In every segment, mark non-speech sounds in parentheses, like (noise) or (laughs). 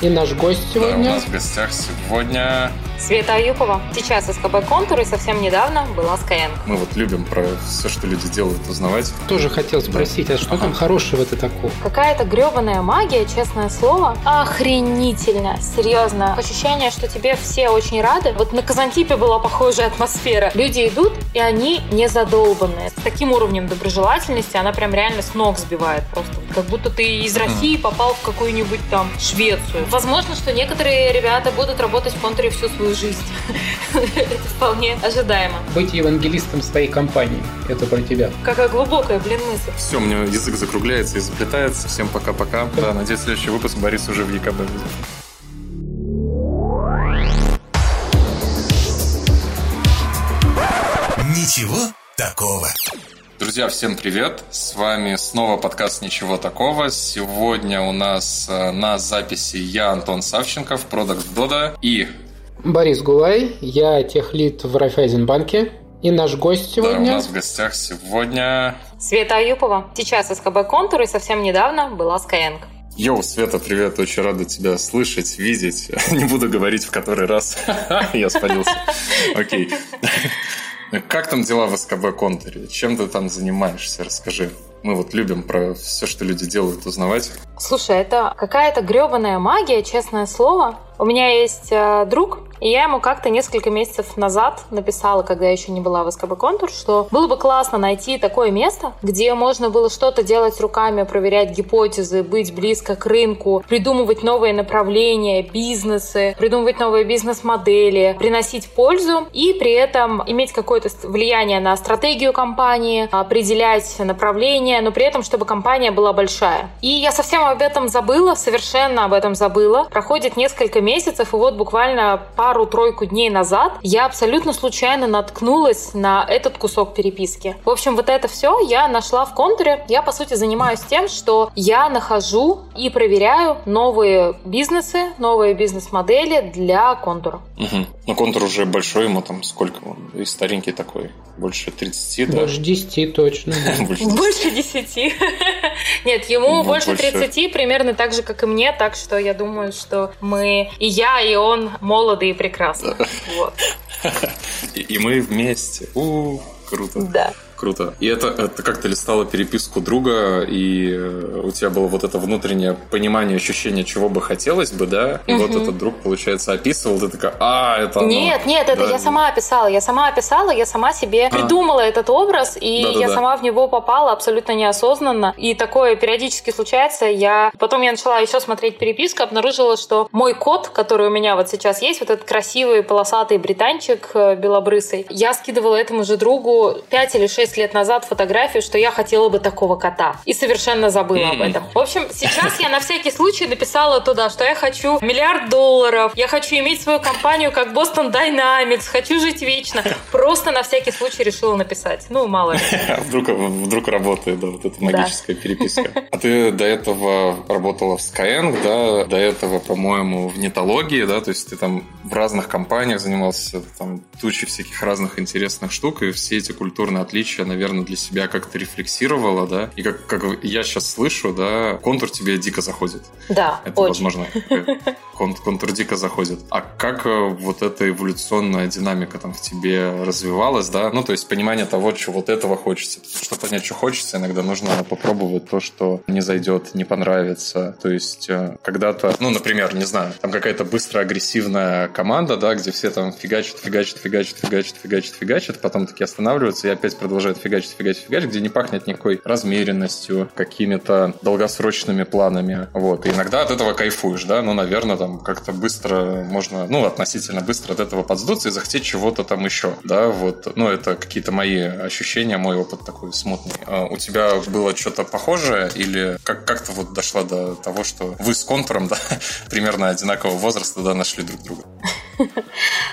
И наш гость сегодня... Да, у нас в гостях сегодня... Света Аюпова. Сейчас СКБ «Контур» и совсем недавно была Skyeng. Мы вот любим про все, что люди делают, узнавать. Тоже хотел спросить, да. а что ага. там хорошего-то такого? Какая-то гребаная магия, честное слово. Охренительно. Серьезно. Ощущение, что тебе все очень рады. Вот на Казантипе была похожая атмосфера. Люди идут, и они не задолбанные. С таким уровнем доброжелательности она прям реально с ног сбивает. Просто как будто ты из России попал в какую-нибудь там Швецию. Возможно, что некоторые ребята будут работать в контуре всю свою жизнь. (laughs) Это вполне ожидаемо. Быть евангелистом своей компании. Это про тебя. Какая глубокая, блин, мысль. Все, у меня язык закругляется и заплетается. Всем пока-пока. Да, надеюсь, следующий выпуск Борис уже в ЕКБ будет. Ничего такого. Друзья, всем привет! С вами снова подкаст «Ничего такого». Сегодня у нас э, на записи я, Антон Савченков, продакт Дода и... Борис Гулай, я техлит в Райфайзенбанке. И наш гость сегодня... Да, у нас в гостях сегодня... Света Аюпова. Сейчас СКБ «Контур» и совсем недавно была Skyeng. Йоу, Света, привет, очень рада тебя слышать, видеть. (laughs) Не буду говорить в который раз. (laughs) Я спалился. Окей. Как там дела в СКБ Контуре? Чем ты там занимаешься? Расскажи. Мы вот любим про все, что люди делают, узнавать. Слушай, это какая-то гребаная магия, честное слово. У меня есть э, друг, и я ему как-то несколько месяцев назад написала, когда я еще не была в СКБ Контур, что было бы классно найти такое место, где можно было что-то делать руками, проверять гипотезы, быть близко к рынку, придумывать новые направления, бизнесы, придумывать новые бизнес-модели, приносить пользу и при этом иметь какое-то влияние на стратегию компании, определять направление, но при этом, чтобы компания была большая. И я совсем об этом забыла, совершенно об этом забыла. Проходит несколько месяцев, и вот буквально пару пару-тройку дней назад я абсолютно случайно наткнулась на этот кусок переписки. В общем, вот это все я нашла в контуре. Я, по сути, занимаюсь тем, что я нахожу и проверяю новые бизнесы, новые бизнес-модели для контура. Угу. Ну, контур уже большой, ему там сколько он? И старенький такой. Больше 30, да? Больше 10 точно. (laughs) Больше 10. (laughs) Нет, ему ну, больше 30, примерно так же, как и мне, так что я думаю, что мы, и я, и он молоды и прекрасны. (laughs) Вот. И мы вместе. У, круто. Да круто. И это, это как то листала переписку друга, и э, у тебя было вот это внутреннее понимание, ощущение, чего бы хотелось бы, да? И угу. вот этот друг, получается, описывал, ты такая, а, это Нет, оно. нет, это да. я сама описала. Я сама описала, я сама себе а. придумала этот образ, и Да-да-да. я сама в него попала абсолютно неосознанно. И такое периодически случается. Я Потом я начала еще смотреть переписку, обнаружила, что мой кот, который у меня вот сейчас есть, вот этот красивый полосатый британчик э, белобрысый, я скидывала этому же другу 5 или 6 6 лет назад фотографию, что я хотела бы такого кота. И совершенно забыла об этом. В общем, сейчас я на всякий случай написала туда, что я хочу миллиард долларов, я хочу иметь свою компанию как Boston Dynamics, хочу жить вечно. Просто на всякий случай решила написать. Ну, мало ли. (laughs) Вдруг, вдруг работает, да, вот эта магическая да. переписка. А ты до этого работала в Skyeng, да, до этого, по-моему, в нетологии, да, то есть ты там в разных компаниях занимался там тучей всяких разных интересных штук, и все эти культурные отличия вообще, наверное, для себя как-то рефлексировала, да, и как, как я сейчас слышу, да, контур тебе дико заходит. Да, Это, очень. возможно, контур, дико заходит. А как э, вот эта эволюционная динамика там в тебе развивалась, да, ну, то есть понимание того, что вот этого хочется. Чтобы понять, что хочется, иногда нужно попробовать то, что не зайдет, не понравится. То есть э, когда-то, ну, например, не знаю, там какая-то быстрая агрессивная команда, да, где все там фигачат, фигачат, фигачат, фигачат, фигачат, фигачат, потом такие останавливаются и опять продолжают продолжает фигачить, фигачить, фигачить, где не пахнет никакой размеренностью, какими-то долгосрочными планами. Вот. И иногда от этого кайфуешь, да, ну, наверное, там как-то быстро можно, ну, относительно быстро от этого подсдуться и захотеть чего-то там еще, да, вот. Ну, это какие-то мои ощущения, мой опыт такой смутный. А у тебя было что-то похожее или как- как-то вот дошла до того, что вы с контуром, (laughs) да, примерно одинакового возраста, да, нашли друг друга? (laughs)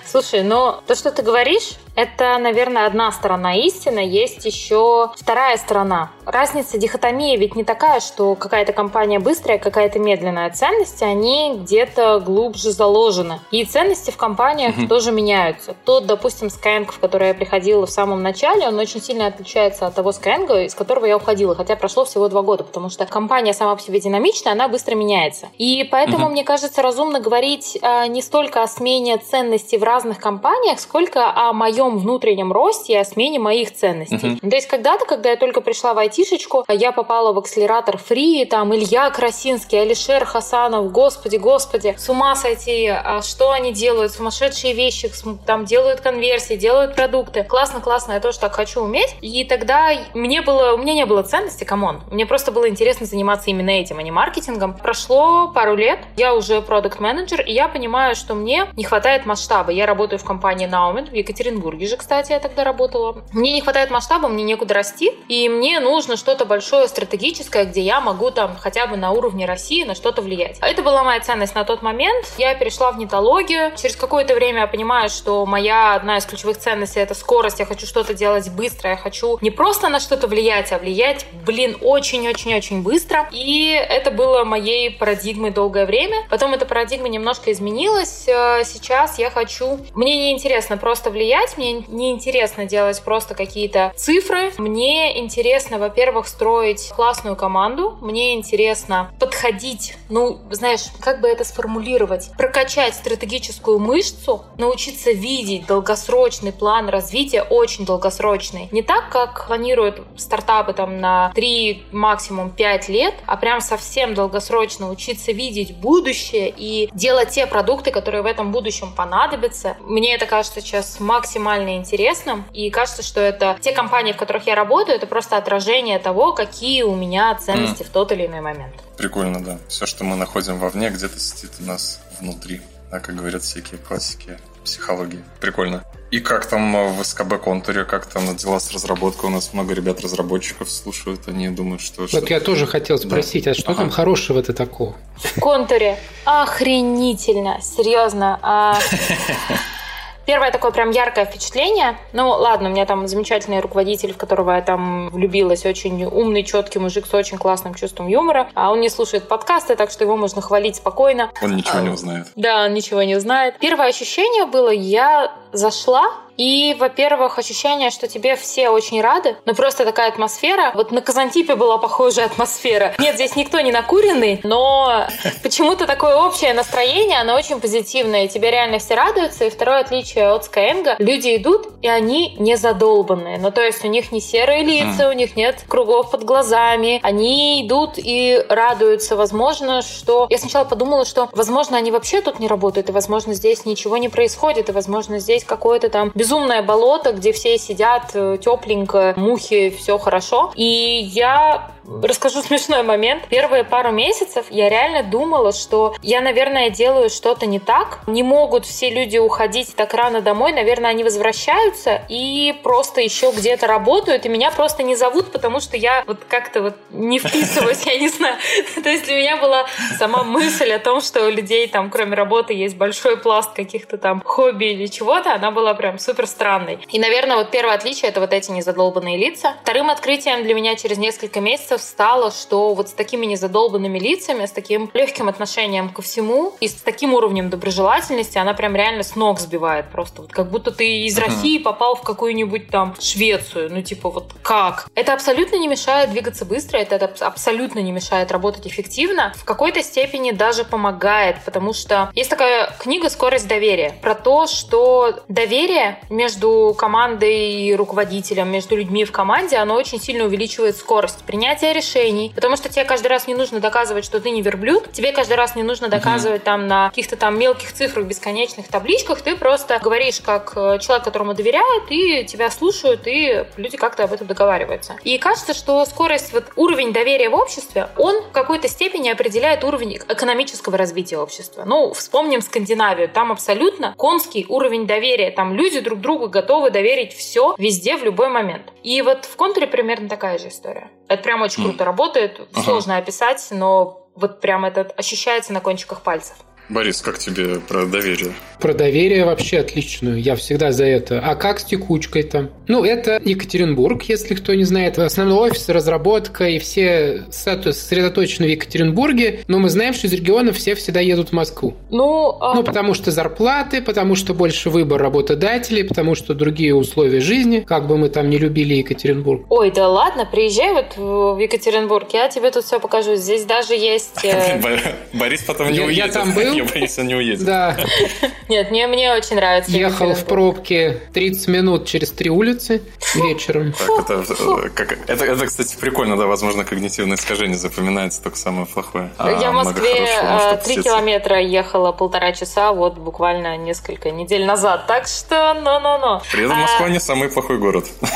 Слушай, но то, что ты говоришь, Это, наверное, одна сторона истины. Есть еще вторая сторона. Разница, дихотомия ведь не такая, что какая-то компания быстрая, какая-то медленная. Ценности, они где-то глубже заложены. И ценности в компаниях mm-hmm. тоже меняются. Тот, допустим, Skyeng, в который я приходила в самом начале, он очень сильно отличается от того Skyeng, из которого я уходила. Хотя прошло всего два года, потому что компания сама по себе динамичная, она быстро меняется. И поэтому, mm-hmm. мне кажется, разумно говорить а, не столько о смене ценностей в разных компаниях, сколько о моем внутреннем росте и о смене моих ценностей. Mm-hmm. То есть когда-то, когда я только пришла в айтишечку, я попала в акселератор ФРИИ, там Илья Красинский, Алишер Хасанов, господи, господи, с ума сойти, а что они делают, сумасшедшие вещи, там делают конверсии, делают продукты. Классно, классно, я тоже так хочу уметь. И тогда мне было, у меня не было ценности, come on. Мне просто было интересно заниматься именно этим, а не маркетингом. Прошло пару лет, я уже продукт менеджер и я понимаю, что мне не хватает масштаба. Я работаю в компании Naumen в Екатеринбурге же, кстати, я тогда работала. Мне не хватает масштаба, мне некуда расти, и мне нужно что-то большое, стратегическое, где я могу там хотя бы на уровне России на что-то влиять. Это была моя ценность на тот момент. Я перешла в нетологию. Через какое-то время я понимаю, что моя одна из ключевых ценностей — это скорость. Я хочу что-то делать быстро. Я хочу не просто на что-то влиять, а влиять, блин, очень-очень-очень быстро. И это было моей парадигмой долгое время. Потом эта парадигма немножко изменилась. Э, сейчас я хочу... Мне не интересно просто влиять, мне не интересно делать просто какие-то цифры. Мне интересно, во-первых, строить классную команду. Мне интересно подходить, ну, знаешь, как бы это сформулировать? Прокачать стратегическую мышцу, научиться видеть долгосрочный план развития, очень долгосрочный. Не так, как планируют стартапы там на 3, максимум 5 лет, а прям совсем долгосрочно учиться видеть будущее и делать те продукты, которые в этом будущем понадобятся. Мне это кажется сейчас максимально интересным. И кажется, что это те компании, в которых я работаю, это просто отражение того, какие у меня ценности mm. в тот или иной момент. Прикольно, да. Все, что мы находим вовне, где-то сидит у нас внутри. Да, как говорят всякие классики психологии. Прикольно. И как там в СКБ контуре, как там дела с разработкой? У нас много ребят-разработчиков слушают, они думают, что... Вот я тоже хотел спросить, да. а что ага. там хорошего-то такого? В контуре охренительно, серьезно. А (laughs) Первое такое прям яркое впечатление. Ну, ладно, у меня там замечательный руководитель, в которого я там влюбилась, очень умный, четкий мужик с очень классным чувством юмора. А он не слушает подкасты, так что его можно хвалить спокойно. Он ничего а, не узнает. Да, он ничего не узнает. Первое ощущение было, я зашла, и, во-первых, ощущение, что тебе все очень рады, но просто такая атмосфера. Вот на Казантипе была похожая атмосфера. Нет, здесь никто не накуренный, но почему-то такое общее настроение, оно очень позитивное, тебе реально все радуются. И второе отличие от Skyeng, люди идут, и они не задолбанные. Ну, то есть у них не серые лица, у них нет кругов под глазами. Они идут и радуются. Возможно, что... Я сначала подумала, что, возможно, они вообще тут не работают, и, возможно, здесь ничего не происходит, и, возможно, здесь какое-то там безумное болото, где все сидят э, тепленько, мухи, все хорошо. И я Расскажу смешной момент. Первые пару месяцев я реально думала, что я, наверное, делаю что-то не так. Не могут все люди уходить так рано домой. Наверное, они возвращаются и просто еще где-то работают, и меня просто не зовут, потому что я вот как-то вот не вписываюсь, я не знаю. (laughs) То есть для меня была сама мысль о том, что у людей там, кроме работы, есть большой пласт каких-то там хобби или чего-то, она была прям супер странной. И, наверное, вот первое отличие — это вот эти незадолбанные лица. Вторым открытием для меня через несколько месяцев месяцев стало, что вот с такими незадолбанными лицами, с таким легким отношением ко всему и с таким уровнем доброжелательности она прям реально с ног сбивает просто. Вот как будто ты из uh-huh. России попал в какую-нибудь там Швецию. Ну, типа, вот как? Это абсолютно не мешает двигаться быстро, это абсолютно не мешает работать эффективно. В какой-то степени даже помогает, потому что есть такая книга «Скорость доверия» про то, что доверие между командой и руководителем, между людьми в команде, оно очень сильно увеличивает скорость принятия принятия решений, потому что тебе каждый раз не нужно доказывать, что ты не верблюд, тебе каждый раз не нужно доказывать там на каких-то там мелких цифрах, бесконечных табличках, ты просто говоришь как э, человек, которому доверяют, и тебя слушают, и люди как-то об этом договариваются. И кажется, что скорость, вот уровень доверия в обществе, он в какой-то степени определяет уровень экономического развития общества. Ну, вспомним Скандинавию, там абсолютно конский уровень доверия, там люди друг другу готовы доверить все везде в любой момент. И вот в контуре примерно такая же история. Это прям очень круто работает. Сложно описать, но вот прям это ощущается на кончиках пальцев. Борис, как тебе про доверие? Про доверие вообще отличную. Я всегда за это. А как с текучкой там? Ну, это Екатеринбург, если кто не знает. Основной офис, разработка и все сосредоточены в Екатеринбурге. Но мы знаем, что из регионов все всегда едут в Москву. Ну, а... ну потому что зарплаты, потому что больше выбор работодателей, потому что другие условия жизни. Как бы мы там не любили Екатеринбург. Ой, да ладно, приезжай вот в Екатеринбург, я тебе тут все покажу. Здесь даже есть... (laughs) Э, Борис потом не уедет. Я там был. Я боюсь, он не уедет. Да. Нет, мне, мне очень нравится. Ехал в пробке 30 минут через три улицы вечером. Так, это, э, как, это, это, кстати, прикольно, да, возможно, когнитивное искажение запоминается только самое плохое. А Я в Москве э, три километра ехала полтора часа, вот буквально несколько недель назад, так что ну-ну-ну. При этом Москва а... не самый плохой город. (laughs)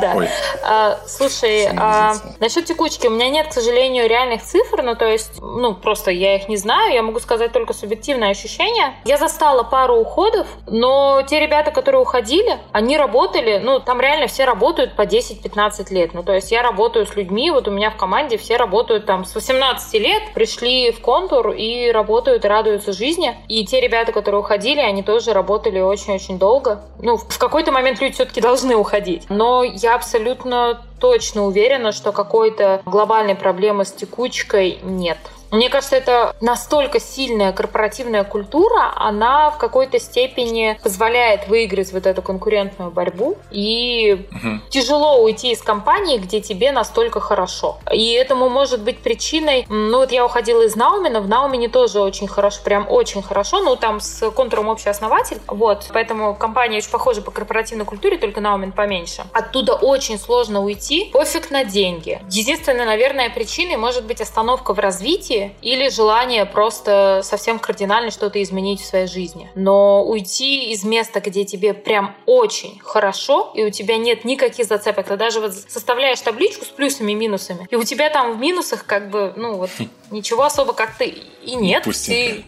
Да. А, слушай, а, насчет текучки, у меня нет, к сожалению, реальных цифр, ну то есть, ну просто я их не знаю, я могу сказать только субъективное ощущение. Я застала пару уходов, но те ребята, которые уходили, они работали, ну, там реально все работают по 10-15 лет. Ну, то есть я работаю с людьми, вот у меня в команде все работают там с 18 лет, пришли в контур и работают радуются жизни. И те ребята, которые уходили, они тоже работали очень-очень долго. Ну, в какой-то момент люди все-таки должны уходить. Но я абсолютно точно уверена, что какой-то глобальной проблемы с текучкой нет. Мне кажется, это настолько сильная корпоративная культура, она в какой-то степени позволяет выиграть вот эту конкурентную борьбу. И угу. тяжело уйти из компании, где тебе настолько хорошо. И этому может быть причиной... Ну вот я уходила из Наумина, в Наумине тоже очень хорошо, прям очень хорошо. Ну там с контуром общий основатель. Вот. Поэтому компания очень похожа по корпоративной культуре, только Наумин поменьше. Оттуда очень сложно уйти. Пофиг на деньги. Единственная, наверное, причиной может быть остановка в развитии, или желание просто совсем кардинально что-то изменить в своей жизни. Но уйти из места, где тебе прям очень хорошо, и у тебя нет никаких зацепок, ты даже вот составляешь табличку с плюсами и минусами, и у тебя там в минусах как бы, ну вот, ничего особо как-то и нет. Ты,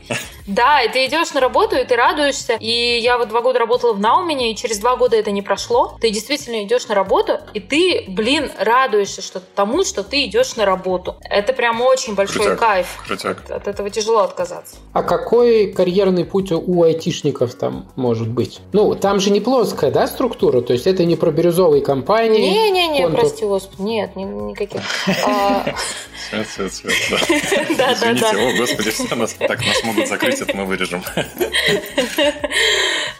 да, и ты идешь на работу, и ты радуешься. И я вот два года работала в Наумине, и через два года это не прошло. Ты действительно идешь на работу, и ты, блин, радуешься что тому, что ты идешь на работу. Это прям очень большой Крутяк. кайф. Крутяк. От этого тяжело отказаться. А какой карьерный путь у айтишников там может быть? Ну, там же не плоская, да, структура? То есть это не про бирюзовые компании? Не-не-не, прости, господи, нет, никаких. А, (laughs) Свет, свет, свет, да. (laughs) Извините, о, господи, все нас, так нас могут закрыть, это мы вырежем. (laughs)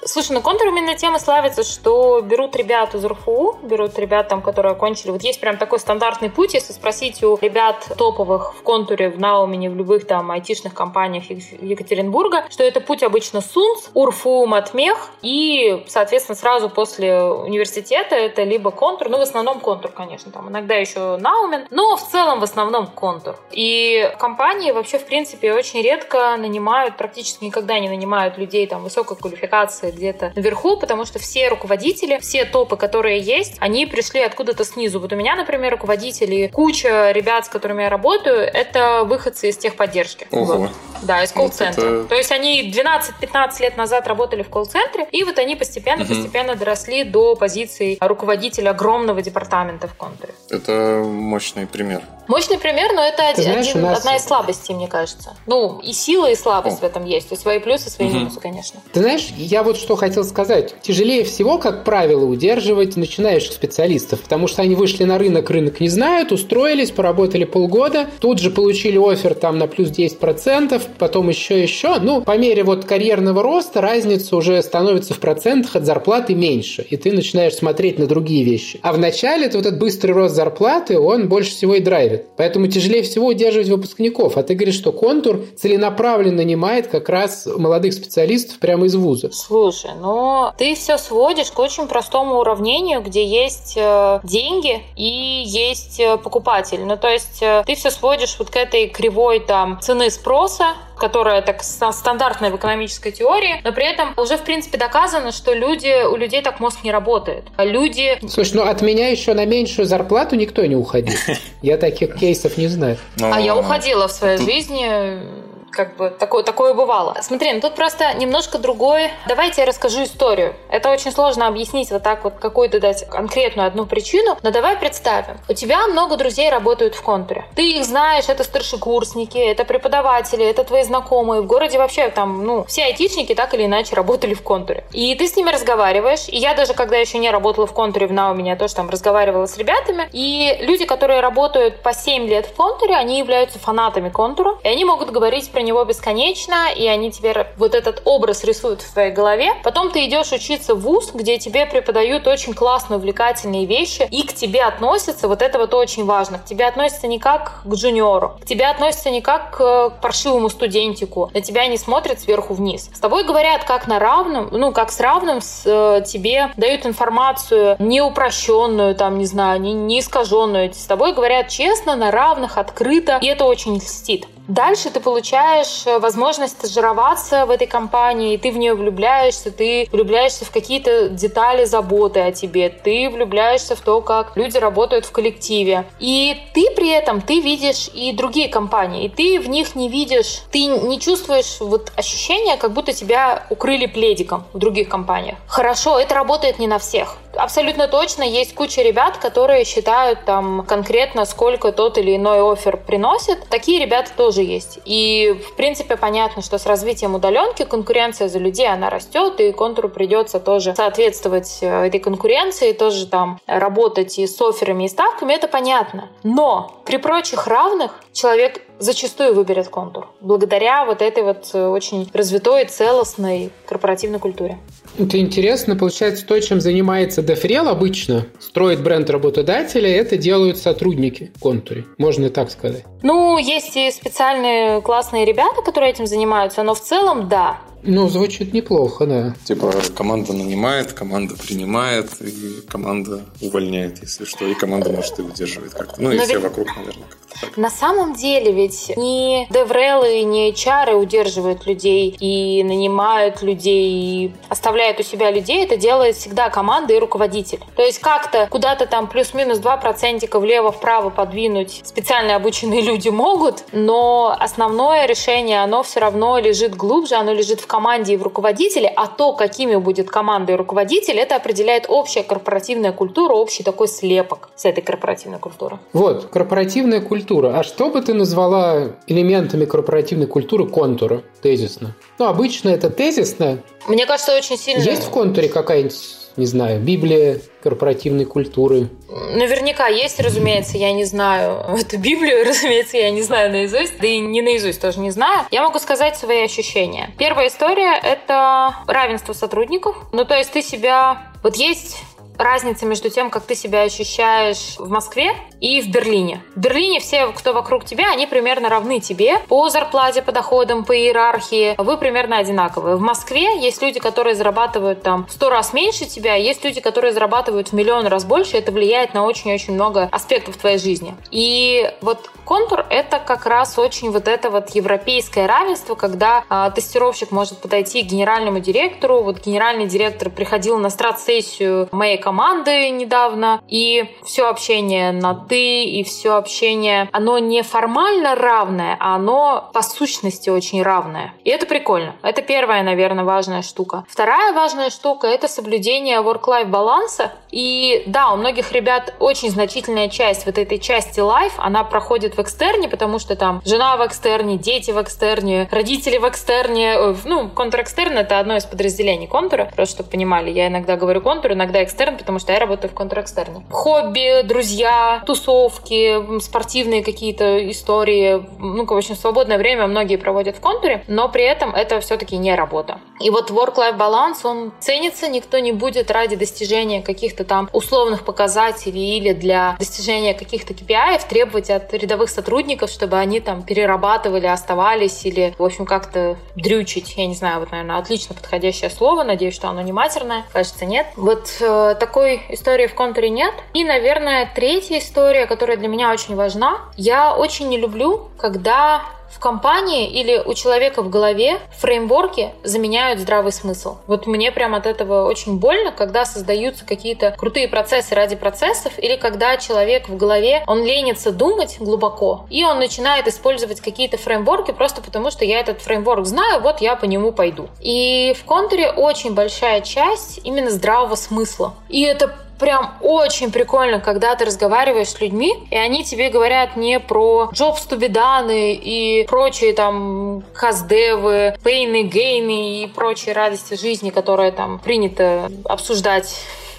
Слушай, ну контур именно тема славится, что берут ребят из РФУ, берут ребят там, которые окончили. Вот есть прям такой стандартный путь, если спросить у ребят топовых в контуре, в Наумине, в любых там айтишных компаниях Екатеринбурга, что это путь обычно СУНС, УРФУ, Матмех, и, соответственно, сразу после университета это либо контур, ну, в основном контур, конечно, там иногда еще Наумин, но в целом в основном контур. И компании вообще, в принципе, очень редко нанимают, практически никогда не нанимают людей там высокой квалификации где-то наверху, потому что все руководители, все топы, которые есть, они пришли откуда-то снизу. Вот у меня, например, руководители, куча ребят, с которыми я работаю, это выходцы из техподдержки. Ого. Вот. Да, из колл-центра. Вот это... То есть они 12-15 лет назад работали в колл-центре, и вот они постепенно-постепенно угу. доросли до позиции руководителя огромного департамента в контуре. Это мощный пример. Мощный пример, но это один, знаешь, один, нас... одна из слабостей, мне кажется. Ну, и сила, и слабость О. в этом есть. И свои плюсы, и свои угу. минусы, конечно. Ты знаешь, я вот что хотел сказать. Тяжелее всего, как правило, удерживать начинающих специалистов, потому что они вышли на рынок, рынок не знают, устроились, поработали полгода, тут же получили офер там на плюс 10%, потом еще еще. Ну, по мере вот карьерного роста разница уже становится в процентах от зарплаты меньше, и ты начинаешь смотреть на другие вещи. А в начале вот этот быстрый рост зарплаты, он больше всего и драйвит ставит. Поэтому тяжелее всего удерживать выпускников. А ты говоришь, что контур целенаправленно нанимает как раз молодых специалистов прямо из вуза. Слушай, ну ты все сводишь к очень простому уравнению, где есть э, деньги и есть э, покупатель. Ну то есть э, ты все сводишь вот к этой кривой там цены спроса, которая так стандартная в экономической теории, но при этом уже, в принципе, доказано, что люди, у людей так мозг не работает. А люди... Слушай, ну от меня еще на меньшую зарплату никто не уходил. (laughs) Я таких кейсов не знаю. А я уходила в своей жизни как бы такое, такое бывало. Смотри, ну тут просто немножко другой. Давайте я расскажу историю. Это очень сложно объяснить вот так вот какую-то дать конкретную одну причину, но давай представим. У тебя много друзей работают в контуре. Ты их знаешь, это старшекурсники, это преподаватели, это твои знакомые. В городе вообще там, ну, все айтишники так или иначе работали в контуре. И ты с ними разговариваешь. И я даже, когда еще не работала в контуре, в НАУ, меня тоже там разговаривала с ребятами. И люди, которые работают по 7 лет в контуре, они являются фанатами контура. И они могут говорить про него бесконечно, и они тебе вот этот образ рисуют в твоей голове. Потом ты идешь учиться в ВУЗ, где тебе преподают очень классные, увлекательные вещи, и к тебе относятся, вот это вот очень важно, к тебе относятся не как к джуниору, к тебе относятся не как к паршивому студентику, на тебя не смотрят сверху вниз. С тобой говорят как на равном, ну, как с равным, с, э, тебе дают информацию не упрощенную, там, не знаю, не, не искаженную. С тобой говорят честно, на равных, открыто, и это очень льстит. Дальше ты получаешь э, возможность стажироваться в этой компании, и ты в нее влюбляешься, ты влюбляешься в какие-то детали заботы о тебе, ты влюбляешься в то, как люди работают в коллективе. И ты при этом, ты видишь и другие компании, и ты в них не видишь, ты не чувствуешь вот ощущение, как будто тебя укрыли пледиком в других компаниях. Хорошо, это работает не на всех. Абсолютно точно есть куча ребят, которые считают там конкретно, сколько тот или иной офер приносит. Такие ребята тоже есть. И, в принципе, понятно, что с развитием удаленки конкуренция за людей, она растет, и контуру придется тоже соответствовать э, этой конкуренции, тоже там работать и с офферами, и ставками, это понятно. Но при прочих равных человек зачастую выберет контур, благодаря вот этой вот э, очень развитой, целостной корпоративной культуре. Это интересно, получается, то, чем занимается Дефрел обычно, строит бренд работодателя, это делают сотрудники в контуре, можно и так сказать. Ну, есть и специальные классные ребята, которые этим занимаются, но в целом, да, ну, звучит неплохо, да. Типа команда нанимает, команда принимает, и команда увольняет, если что, и команда, может, и удерживает как-то. Ну, и Но все ведь... вокруг, наверное, как-то. На самом деле ведь не деврелы, не HR удерживают людей и нанимают людей, и оставляют у себя людей. Это делает всегда команда и руководитель. То есть как-то куда-то там плюс-минус 2% влево-вправо подвинуть специально обученные люди могут, но основное решение, оно все равно лежит глубже, оно лежит в команде и в руководителе, а то, какими будет команда и руководитель, это определяет общая корпоративная культура, общий такой слепок с этой корпоративной культуры. Вот, корпоративная культура. А что бы ты назвала элементами корпоративной культуры контура, тезисно? Ну, обычно это тезисно. Мне кажется, очень сильно... Есть в контуре какая-нибудь не знаю, Библия корпоративной культуры? Наверняка есть, разумеется, я не знаю эту Библию, (laughs) разумеется, я не знаю наизусть, да и не наизусть тоже не знаю. Я могу сказать свои ощущения. Первая история — это равенство сотрудников. Ну, то есть ты себя... Вот есть разница между тем, как ты себя ощущаешь в Москве и в Берлине. В Берлине все, кто вокруг тебя, они примерно равны тебе по зарплате, по доходам, по иерархии. Вы примерно одинаковые. В Москве есть люди, которые зарабатывают там в сто раз меньше тебя, есть люди, которые зарабатывают в миллион раз больше. Это влияет на очень-очень много аспектов твоей жизни. И вот контур — это как раз очень вот это вот европейское равенство, когда а, тестировщик может подойти к генеральному директору. Вот генеральный директор приходил на страт-сессию моей команды недавно, и все общение на «ты», и все общение, оно не формально равное, а оно по сущности очень равное. И это прикольно. Это первая, наверное, важная штука. Вторая важная штука — это соблюдение work-life баланса. И да, у многих ребят очень значительная часть вот этой части life, она проходит в экстерне, потому что там жена в экстерне, дети в экстерне, родители в экстерне. Э, ну, контр-экстерн — это одно из подразделений контура, просто чтобы понимали. Я иногда говорю контур, иногда экстерн, потому что я работаю в контрэкстерне. Хобби, друзья, тусовки, спортивные какие-то истории. Ну, в общем, свободное время многие проводят в контуре, но при этом это все-таки не работа. И вот work-life баланс, он ценится, никто не будет ради достижения каких-то там условных показателей или для достижения каких-то KPI требовать от рядовых сотрудников, чтобы они там перерабатывали, оставались или, в общем, как-то дрючить. Я не знаю, вот, наверное, отлично подходящее слово. Надеюсь, что оно не матерное. Кажется, нет. Вот э, такой истории в контуре нет. И, наверное, третья история, которая для меня очень важна. Я очень не люблю, когда в компании или у человека в голове фреймворки заменяют здравый смысл. Вот мне прям от этого очень больно, когда создаются какие-то крутые процессы ради процессов, или когда человек в голове, он ленится думать глубоко, и он начинает использовать какие-то фреймворки просто потому, что я этот фреймворк знаю, вот я по нему пойду. И в контуре очень большая часть именно здравого смысла. И это прям очень прикольно, когда ты разговариваешь с людьми, и они тебе говорят не про be done и прочие там хаздевы, пейны, гейны и прочие радости жизни, которые там принято обсуждать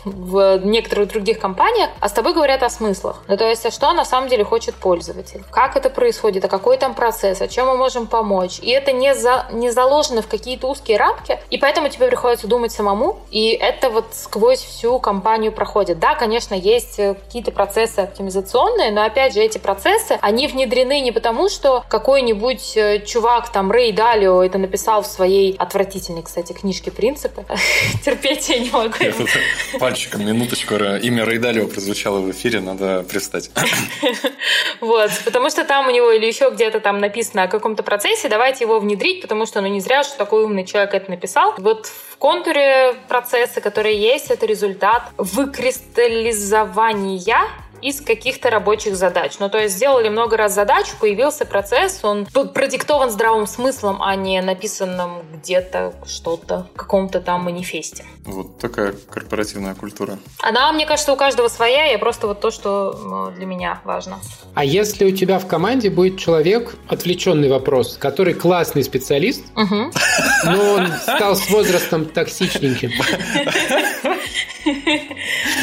в некоторых других компаниях, а с тобой говорят о смыслах. Ну, то есть, а что на самом деле хочет пользователь, как это происходит, а какой там процесс, о чем мы можем помочь. И это не, за, не заложено в какие-то узкие рамки, и поэтому тебе приходится думать самому, и это вот сквозь всю компанию проходит. Да, конечно, есть э, какие-то процессы оптимизационные, но опять же, эти процессы, они внедрены не потому, что какой-нибудь э, чувак, там, Рэй Далио это написал в своей отвратительной, кстати, книжке «Принципы». (laughs) Терпеть я не могу мальчиком, минуточку. Имя Рейдалио прозвучало в эфире, надо пристать. (coughs) Вот, потому что там у него или еще где-то там написано о каком-то процессе, давайте его внедрить, потому что ну не зря, что такой умный человек это написал. Вот в контуре процессы, которые есть, это результат выкристаллизования из каких-то рабочих задач. Ну, то есть сделали много раз задачу, появился процесс, он продиктован здравым смыслом, а не написанным где-то что-то в каком-то там манифесте. Вот такая корпоративная культура. Она, мне кажется, у каждого своя, я просто вот то, что ну, для меня важно. А если у тебя в команде будет человек, отвлеченный вопрос, который классный специалист, угу. но он стал с возрастом токсичненьким. (laughs)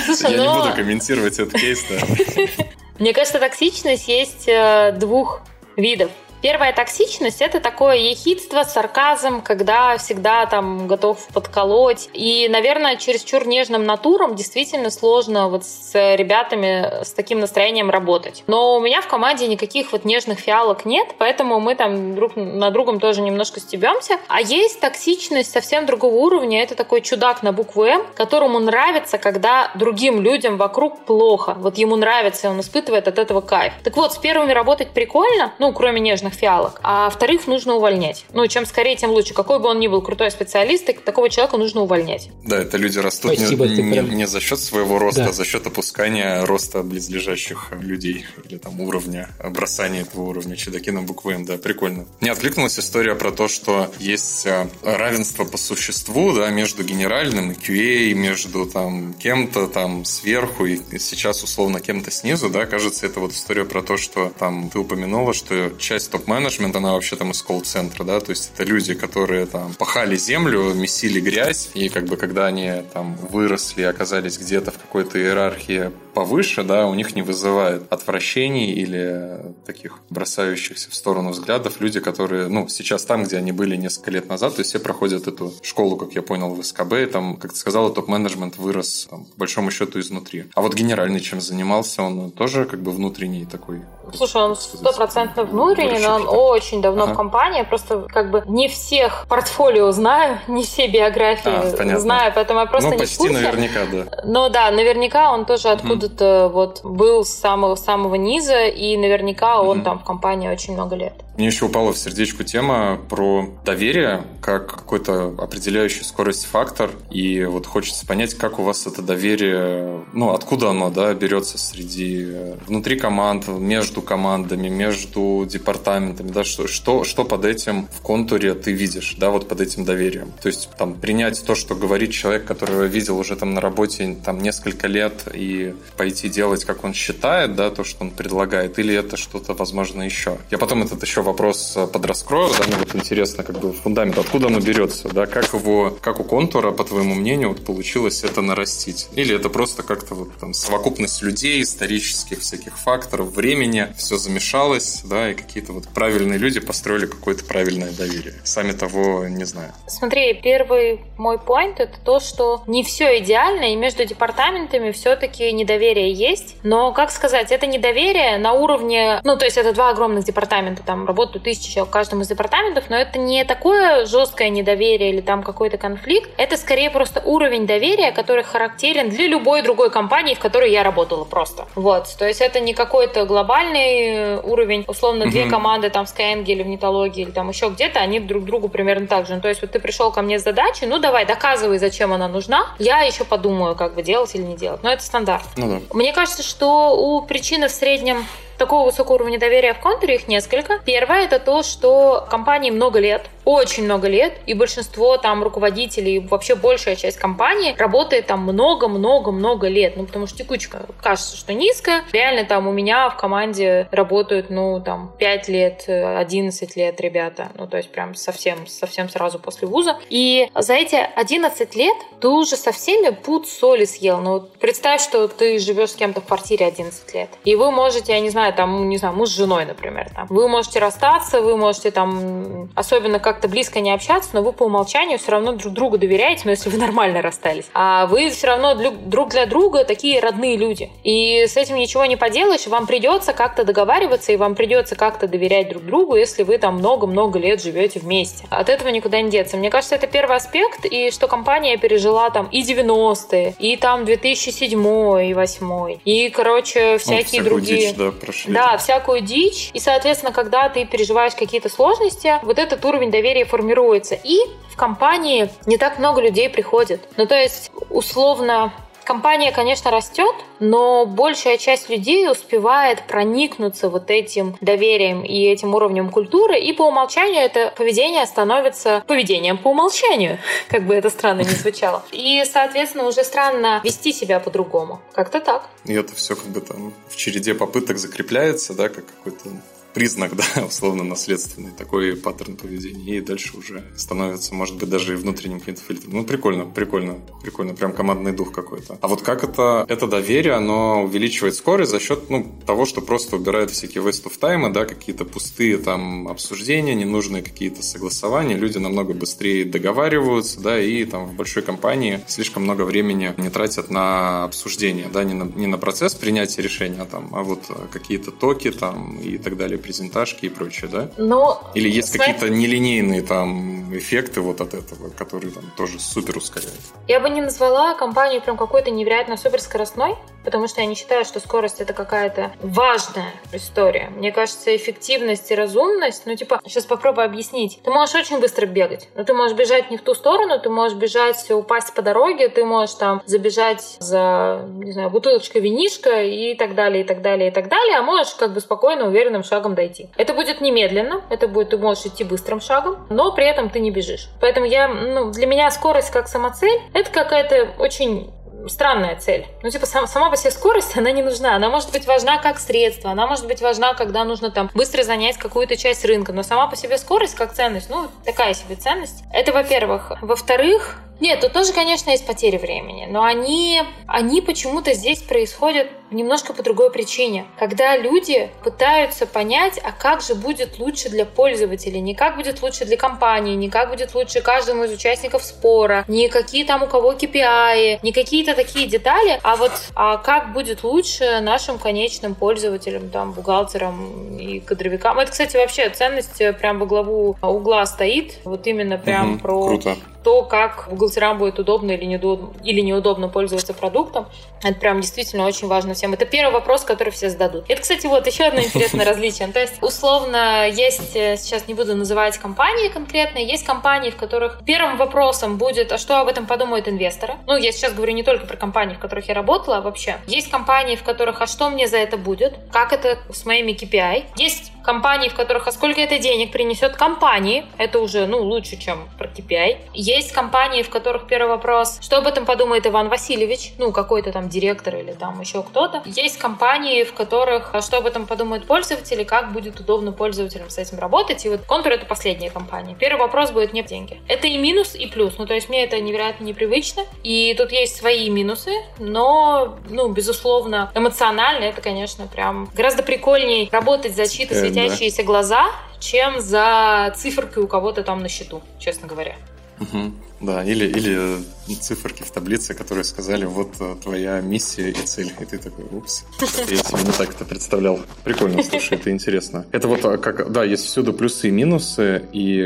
Слушай, Я но... не буду комментировать этот кейс, да. (laughs) Мне кажется, токсичность есть э, двух видов. Первая токсичность – это такое ехидство, сарказм, когда всегда там готов подколоть. И, наверное, чересчур нежным натурам действительно сложно вот с ребятами с таким настроением работать. Но у меня в команде никаких вот нежных фиалок нет, поэтому мы там друг на другом тоже немножко стебемся. А есть токсичность совсем другого уровня. Это такой чудак на букву «М», которому нравится, когда другим людям вокруг плохо. Вот ему нравится, и он испытывает от этого кайф. Так вот, с первыми работать прикольно, ну, кроме нежных фиалок. А вторых нужно увольнять. Ну, чем скорее, тем лучше. Какой бы он ни был крутой специалист, такого человека нужно увольнять. Да, это люди растут Спасибо, не, не, не за счет своего роста, да. а за счет опускания роста близлежащих людей или там уровня, бросания этого уровня. Чудаки на букву М, да, прикольно. Мне откликнулась история про то, что есть э, равенство по существу, да, между генеральным и QA, между там кем-то там сверху и сейчас условно кем-то снизу, да, кажется, это вот история про то, что там ты упомянула, что часть топ-менеджмент, она вообще там из колл-центра, да, то есть это люди, которые там пахали землю, месили грязь, и как бы когда они там выросли, оказались где-то в какой-то иерархии повыше, да, у них не вызывает отвращений или таких бросающихся в сторону взглядов люди, которые, ну, сейчас там, где они были несколько лет назад, то есть все проходят эту школу, как я понял, в СКБ, и там, как ты сказала, топ-менеджмент вырос, там, по большому счету, изнутри. А вот генеральный чем занимался, он тоже как бы внутренний такой? Слушай, он стопроцентно внутренний, но он очень давно ага. в компании, просто как бы не всех портфолио знаю, (laughs) не все биографии а, знаю, поэтому я просто ну, не почти в курсе. наверняка, да. Но да, наверняка он тоже откуда откуда-то вот был с самого-самого низа, и наверняка он mm-hmm. там в компании очень много лет. Мне еще упала в сердечку тема про доверие как какой-то определяющий скорость фактор. И вот хочется понять, как у вас это доверие, ну, откуда оно, да, берется среди, внутри команд, между командами, между департаментами, да, что, что, что под этим в контуре ты видишь, да, вот под этим доверием. То есть там принять то, что говорит человек, которого видел уже там на работе там несколько лет и пойти делать, как он считает, да, то, что он предлагает, или это что-то, возможно, еще. Я потом этот еще вопрос э, подраскрою, да, мне вот интересно, как бы фундамент, откуда оно берется, да, как его, как у контура, по твоему мнению, вот получилось это нарастить? Или это просто как-то вот там совокупность людей, исторических всяких факторов, времени, все замешалось, да, и какие-то вот правильные люди построили какое-то правильное доверие. Сами того не знаю. Смотри, первый мой point это то, что не все идеально, и между департаментами все-таки недоверие есть, но, как сказать, это недоверие на уровне, ну, то есть это два огромных департамента, там работают тысячи человек в каждом из департаментов, но это не такое жесткое недоверие или там какой-то конфликт. Это скорее просто уровень доверия, который характерен для любой другой компании, в которой я работала просто. Вот. То есть это не какой-то глобальный уровень, условно, mm-hmm. две команды там в Skyeng или в нетологии или там еще где-то, они друг другу примерно так же. Ну, то есть вот ты пришел ко мне с задачей, ну давай, доказывай, зачем она нужна. Я еще подумаю, как бы делать или не делать. Но это стандарт. Ну, да. Мне кажется, что у причины в среднем такого высокого уровня доверия в контуре их несколько. Первое это то, что компании много лет, очень много лет, и большинство там руководителей, вообще большая часть компании работает там много-много-много лет. Ну, потому что текучка кажется, что низкая. Реально там у меня в команде работают, ну, там, 5 лет, 11 лет ребята. Ну, то есть прям совсем, совсем сразу после вуза. И за эти 11 лет ты уже со всеми пуд соли съел. Ну, представь, что ты живешь с кем-то в квартире 11 лет. И вы можете, я не знаю, там, не знаю, муж с женой, например, там. Вы можете расстаться, вы можете там, особенно как как-то близко не общаться, но вы по умолчанию все равно друг другу доверяете, но если вы (laughs) нормально расстались. А вы все равно друг для друга такие родные люди. И с этим ничего не поделаешь, вам придется как-то договариваться, и вам придется как-то доверять друг другу, если вы там много-много лет живете вместе. От этого никуда не деться. Мне кажется, это первый аспект, и что компания пережила там и 90-е, и там 2007 и 2008 и, короче, всякие ну, другие... Дичь, да, прошли. Да, всякую дичь. И, соответственно, когда ты переживаешь какие-то сложности, вот этот уровень доверия формируется. И в компании не так много людей приходит. Ну, то есть, условно, Компания, конечно, растет, но большая часть людей успевает проникнуться вот этим доверием и этим уровнем культуры, и по умолчанию это поведение становится поведением по умолчанию, (laughs) как бы это странно ни звучало. И, соответственно, уже странно вести себя по-другому. Как-то так. И это все как бы там в череде попыток закрепляется, да, как какой-то признак, (laughs) да, условно наследственный, такой паттерн поведения. И дальше уже становится, может быть, даже и внутренним каким-то фильтром. Ну, прикольно, прикольно, прикольно, прям командный дух какой-то. А вот как это, это доверие, оно увеличивает скорость за счет, ну, того, что просто убирает всякие waste of time, да, какие-то пустые там обсуждения, ненужные какие-то согласования, люди намного быстрее договариваются, да, и там в большой компании слишком много времени не тратят на обсуждение, да, не на, не на процесс принятия решения, а там, а вот какие-то токи там и так далее, презентажки и прочее, да? Но Или есть смотри... какие-то нелинейные там эффекты вот от этого, которые там тоже супер ускоряют? Я бы не назвала компанию прям какой-то невероятно суперскоростной, потому что я не считаю, что скорость это какая-то важная история. Мне кажется, эффективность и разумность, ну типа, сейчас попробую объяснить. Ты можешь очень быстро бегать, но ты можешь бежать не в ту сторону, ты можешь бежать, упасть по дороге, ты можешь там забежать за, не знаю, бутылочкой винишка и так далее, и так далее, и так далее, а можешь как бы спокойно, уверенным шагом дойти. Это будет немедленно, это будет, ты можешь идти быстрым шагом, но при этом ты не бежишь. Поэтому я, ну, для меня скорость как самоцель, это какая-то очень странная цель. Ну, типа, сам, сама по себе скорость, она не нужна. Она может быть важна как средство, она может быть важна, когда нужно там быстро занять какую-то часть рынка, но сама по себе скорость как ценность, ну, такая себе ценность. Это, во-первых. Во-вторых, нет, тут тоже, конечно, есть потери времени, но они, они почему-то здесь происходят немножко по другой причине. Когда люди пытаются понять, а как же будет лучше для пользователей, не как будет лучше для компании, не как будет лучше каждому из участников спора, не какие там у кого KPI, не какие-то такие детали, а вот а как будет лучше нашим конечным пользователям, там, бухгалтерам и кадровикам. Это, кстати, вообще ценность прям во главу угла стоит, вот именно прям угу, про круто то, как бухгалтерам будет удобно или неудобно, или неудобно пользоваться продуктом. Это прям действительно очень важно всем. Это первый вопрос, который все зададут. Это, кстати, вот еще одно интересное (laughs) различие. То есть, условно, есть, э, сейчас не буду называть компании конкретные, есть компании, в которых первым вопросом будет, а что об этом подумают инвесторы? Ну, я сейчас говорю не только про компании, в которых я работала, а вообще. Есть компании, в которых, а что мне за это будет? Как это с моими KPI? Есть компании, в которых, а сколько это денег принесет компании? Это уже, ну, лучше, чем про KPI. Есть компании, в которых первый вопрос, что об этом подумает Иван Васильевич, ну, какой-то там директор или там еще кто-то. Есть компании, в которых, а что об этом подумают пользователи, как будет удобно пользователям с этим работать. И вот контур — это последняя компания. Первый вопрос будет не деньги. Это и минус, и плюс. Ну, то есть мне это невероятно непривычно. И тут есть свои минусы, но, ну, безусловно, эмоционально это, конечно, прям гораздо прикольнее работать за чьи-то светящиеся глаза, чем за циферкой у кого-то там на счету, честно говоря. Угу. Да, или, или циферки в таблице, которые сказали, вот э, твоя миссия и цель. И ты такой, упс. Я себе не так это представлял. Прикольно, слушай, это интересно. Это вот а, как, да, есть всюду плюсы и минусы, и...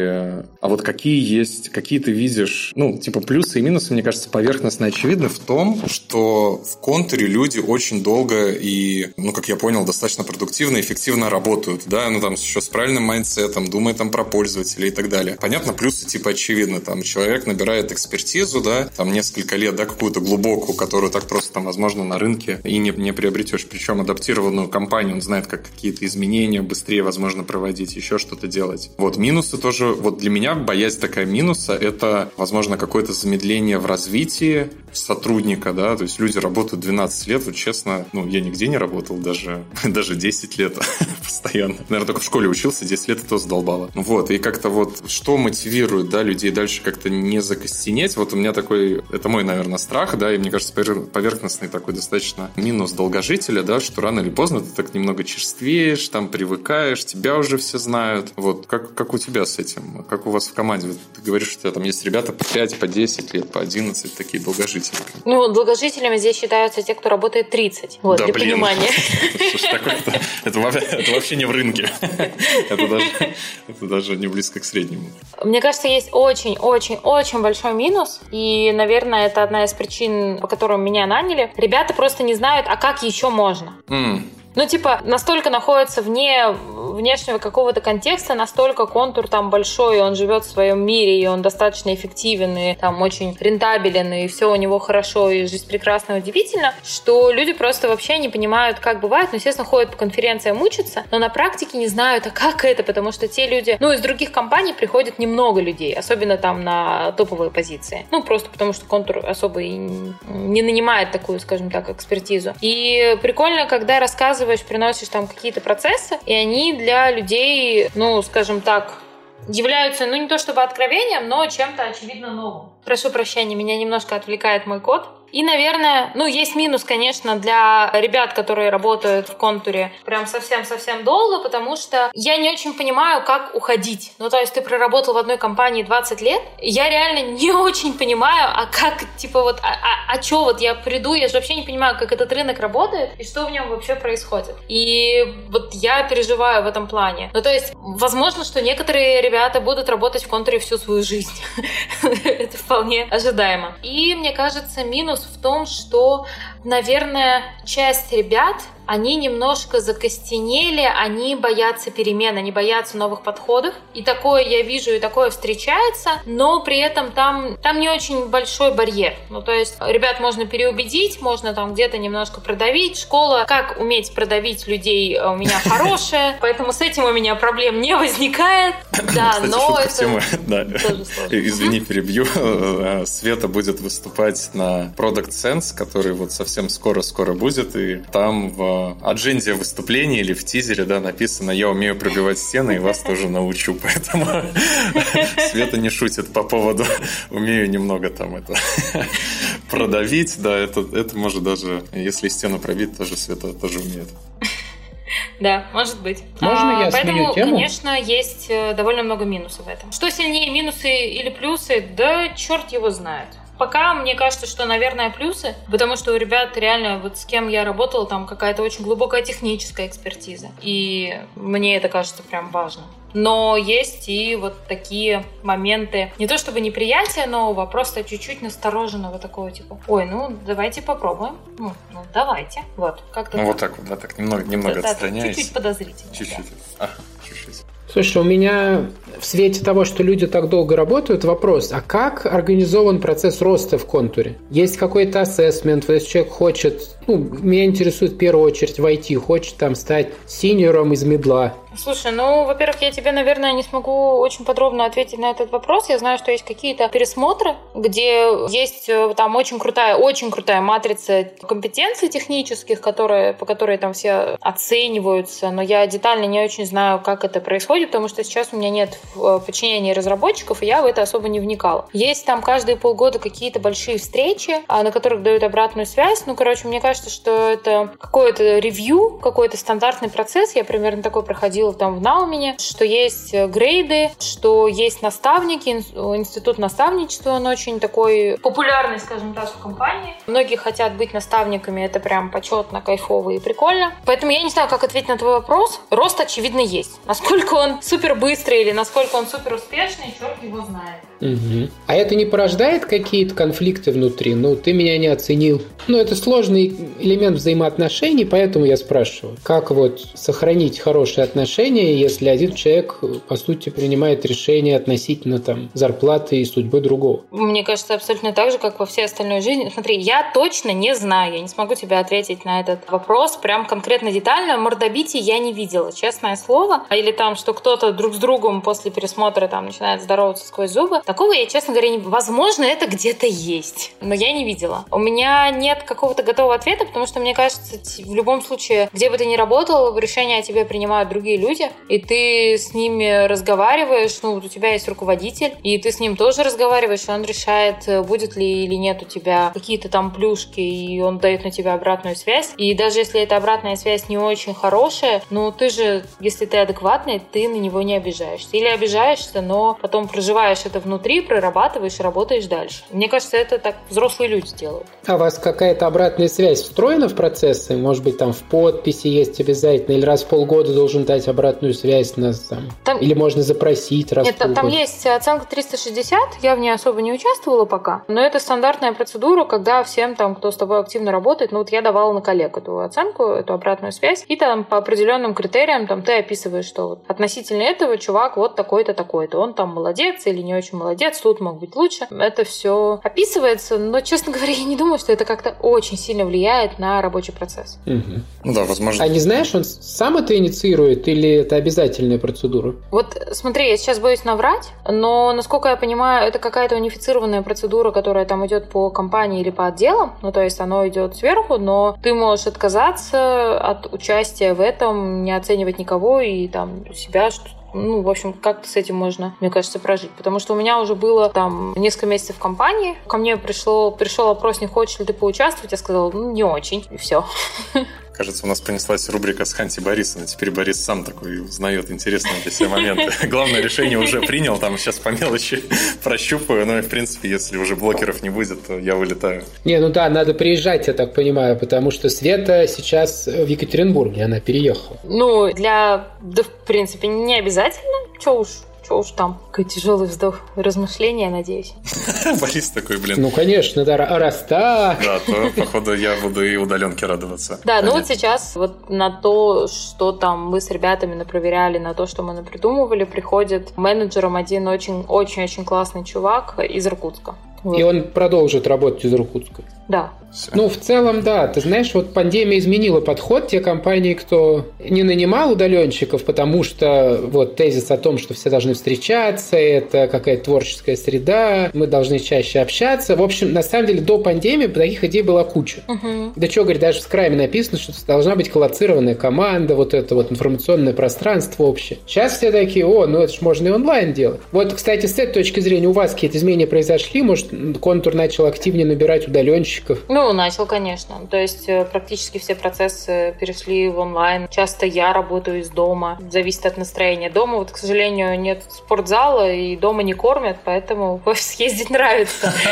А вот какие есть, какие ты видишь, ну, типа плюсы и минусы, мне кажется, поверхностно очевидны в том, что в контуре люди очень долго и, ну, как я понял, достаточно продуктивно и эффективно работают, да, ну, там еще с правильным майндсетом, думая там про пользователей и так далее. Понятно, плюсы типа очевидны, там человек набирает экспертизу, да, там несколько лет, да, какую-то глубокую, которую так просто там, возможно, на рынке и не, не приобретешь. Причем адаптированную компанию, он знает, как какие-то изменения быстрее, возможно, проводить, еще что-то делать. Вот минусы тоже, вот для меня боязнь такая минуса, это, возможно, какое-то замедление в развитии сотрудника, да, то есть люди работают 12 лет, вот честно, ну, я нигде не работал, даже, (laughs) даже 10 лет (laughs) постоянно. Наверное, только в школе учился, 10 лет это задолбало. Вот, и как-то вот, что мотивирует, да, людей дальше как-то не закостенеть, вот у меня такой это мой, наверное, страх, да, и мне кажется, поверхностный такой достаточно минус долгожителя, да, что рано или поздно ты так немного черствеешь, там привыкаешь, тебя уже все знают. Вот, как, как у тебя с этим? Как у вас в команде? Вот ты говоришь, что у тебя там есть ребята по 5, по 10 лет, по 11, такие долгожители. Ну, долгожителями здесь считаются те, кто работает 30. Вот, да, для блин. понимания. (laughs) Это вообще не в рынке. Это даже не близко к среднему. Мне кажется, есть очень-очень-очень большой минус, и наверное, это одна из причин, по которым меня наняли. Ребята просто не знают, а как еще можно. Mm. Ну, типа, настолько находится вне внешнего какого-то контекста, настолько контур там большой, и он живет в своем мире, и он достаточно эффективен, и там очень рентабелен, и все у него хорошо, и жизнь прекрасна, удивительно, что люди просто вообще не понимают, как бывает. Ну, естественно, ходят по конференциям, учатся, но на практике не знают, а как это, потому что те люди, ну, из других компаний приходит немного людей, особенно там на топовые позиции. Ну, просто потому что контур особо и не нанимает такую, скажем так, экспертизу. И прикольно, когда рассказывают рассказываешь, приносишь там какие-то процессы, и они для людей, ну, скажем так, являются, ну, не то чтобы откровением, но чем-то очевидно новым. Прошу прощения, меня немножко отвлекает мой кот. И, наверное, ну, есть минус, конечно, для ребят, которые работают в контуре прям совсем-совсем долго, потому что я не очень понимаю, как уходить. Ну, то есть ты проработал в одной компании 20 лет, я реально (laughs) не очень понимаю, а как, типа, вот, а, а, а что вот я приду, я же вообще не понимаю, как этот рынок работает и что в нем вообще происходит. И вот я переживаю в этом плане. Ну, то есть, возможно, что некоторые ребята будут работать в контуре всю свою жизнь. (laughs) Это вполне ожидаемо. И, мне кажется, минус в том, что, наверное, часть ребят они немножко закостенели, они боятся перемен, они боятся новых подходов. И такое я вижу, и такое встречается, но при этом там, там не очень большой барьер. Ну, то есть ребят можно переубедить, можно там где-то немножко продавить. Школа, как уметь продавить людей, э, у меня хорошая, (laughs) поэтому с этим у меня проблем не возникает. (coughs) Да, но это да. Извини, перебью. (laughs) Э, Света будет выступать на Product Sense, который вот совсем скоро-скоро будет, и там в адженде выступления или в тизере, да, написано «Я умею пробивать стены и вас тоже научу». (laughs) Поэтому Света не шутит по поводу «умею немного там это (laughs) продавить». Да, это, это может даже, если стену пробить, тоже Света тоже умеет. Да, может быть. Можно а, я Поэтому, тему? конечно, есть э, довольно много минусов в этом. Что сильнее, минусы или плюсы? Да черт его знает. Пока мне кажется, что, наверное, плюсы, потому что у ребят реально, вот с кем я работала, там какая-то очень глубокая техническая экспертиза. И мне это кажется прям важно. Но есть и вот такие моменты, не то чтобы неприятия нового, а просто чуть-чуть настороженного такого типа, ой, ну давайте попробуем, ну, ну давайте, вот, как-то. Ну так. вот так вот, да, так немного, немного да, отстраняясь. Чуть-чуть подозрительно. Чуть-чуть. Да. Слушай, у меня в свете того, что люди так долго работают, вопрос, а как организован процесс роста в контуре? Есть какой-то ассессмент, если человек хочет, ну, меня интересует в первую очередь в IT, хочет там стать синьором из медла, Слушай, ну, во-первых, я тебе, наверное, не смогу очень подробно ответить на этот вопрос. Я знаю, что есть какие-то пересмотры, где есть э, там очень крутая, очень крутая матрица компетенций технических, которые, по которой там все оцениваются, но я детально не очень знаю, как это происходит потому что сейчас у меня нет э, подчинения разработчиков, и я в это особо не вникала. Есть там каждые полгода какие-то большие встречи, а, на которых дают обратную связь. Ну, короче, мне кажется, что это какое-то ревью, какой-то стандартный процесс. Я примерно такой проходила там в Наумене, что есть э, грейды, что есть наставники, институт наставничества, он очень такой популярный, скажем так, в компании. Многие хотят быть наставниками, это прям почетно, кайфово и прикольно. Поэтому я не знаю, как ответить на твой вопрос. Рост, очевидно, есть. Насколько он супер быстрый или насколько он супер успешный, черт его знает. Угу. А это не порождает какие-то конфликты внутри? Ну, ты меня не оценил. Ну, это сложный элемент взаимоотношений, поэтому я спрашиваю. Как вот сохранить хорошие отношения, если один человек, по сути, принимает решение относительно там зарплаты и судьбы другого? Мне кажется, абсолютно так же, как во всей остальной жизни. Смотри, я точно не знаю, я не смогу тебе ответить на этот вопрос прям конкретно детально. Мордобития я не видела, честное слово. Или там, что кто-то друг с другом после пересмотра там начинает здороваться сквозь зубы. Такого я, честно говоря, не... Возможно, это где-то есть, но я не видела. У меня нет какого-то готового ответа, потому что, мне кажется, в любом случае, где бы ты ни работал, решения о тебе принимают другие люди, и ты с ними разговариваешь, ну, у тебя есть руководитель, и ты с ним тоже разговариваешь, и он решает, будет ли или нет у тебя какие-то там плюшки, и он дает на тебя обратную связь. И даже если эта обратная связь не очень хорошая, ну, ты же, если ты адекватный, ты на него не обижаешься. Или обижаешься, но потом проживаешь это внутри, прорабатываешь и работаешь дальше. Мне кажется, это так взрослые люди делают. А у вас какая-то обратная связь встроена в процессы? Может быть, там в подписи есть обязательно, или раз в полгода должен дать обратную связь на там, там... или можно запросить раз Нет, там есть оценка 360, я в ней особо не участвовала пока, но это стандартная процедура, когда всем там, кто с тобой активно работает, ну вот я давала на коллег эту оценку, эту обратную связь, и там по определенным критериям там ты описываешь, что вот относительно этого чувак вот такой-то, такой-то, он там молодец или не очень молодец, молодец, тут мог быть лучше. Это все описывается, но, честно (laughs) говоря, я не думаю, что это как-то очень сильно влияет на рабочий процесс. Угу. Ну да, возможно. А не знаешь, он сам это инициирует или это обязательная процедура? Вот смотри, я сейчас боюсь наврать, но, насколько я понимаю, это какая-то унифицированная процедура, которая там идет по компании или по отделам. Ну, то есть оно идет сверху, но ты можешь отказаться от участия в этом, не оценивать никого и там себя, что ну, в общем, как-то с этим можно, мне кажется, прожить. Потому что у меня уже было там несколько месяцев в компании. Ко мне пришло, пришел опрос, не хочешь ли ты поучаствовать. Я сказала, ну, не очень. И все. (laughs) Кажется, у нас понеслась рубрика с Ханти Борисом. Теперь Борис сам такой узнает интересные для себя моменты. (laughs) Главное решение уже принял, там сейчас по мелочи (laughs) прощупаю. Но, в принципе, если уже блокеров не будет, то я вылетаю. Не, ну да, надо приезжать, я так понимаю, потому что Света сейчас в Екатеринбурге, она переехала. Ну, для, да, в принципе, не обязательно. Че уж, что уж там. Какой тяжелый вздох. Размышления, надеюсь. (laughs) Борис такой, блин. Ну, конечно, да, раз так. Да, то, походу, я буду и удаленке радоваться. Да, ну вот сейчас вот на то, что там мы с ребятами напроверяли, на то, что мы напридумывали, приходит менеджером один очень-очень-очень классный чувак из Иркутска. Вот. И он продолжит работать из Иркутска. Да. Все. Ну, в целом, да. Ты знаешь, вот пандемия изменила подход. Те компании, кто не нанимал удаленщиков, потому что вот тезис о том, что все должны встречаться, это какая-то творческая среда, мы должны чаще общаться. В общем, на самом деле, до пандемии таких идей была куча. Угу. Да что, говорит, даже в скрайме написано, что должна быть коллоцированная команда, вот это вот информационное пространство общее. Сейчас все такие, о, ну это же можно и онлайн делать. Вот, кстати, с этой точки зрения у вас какие-то изменения произошли? Может, контур начал активнее набирать удаленщиков? Ну, начал, конечно. То есть э, практически все процессы перешли в онлайн. Часто я работаю из дома. Зависит от настроения. Дома, вот, к сожалению, нет спортзала, и дома не кормят, поэтому (laughs) в офис ездить нравится. (laughs)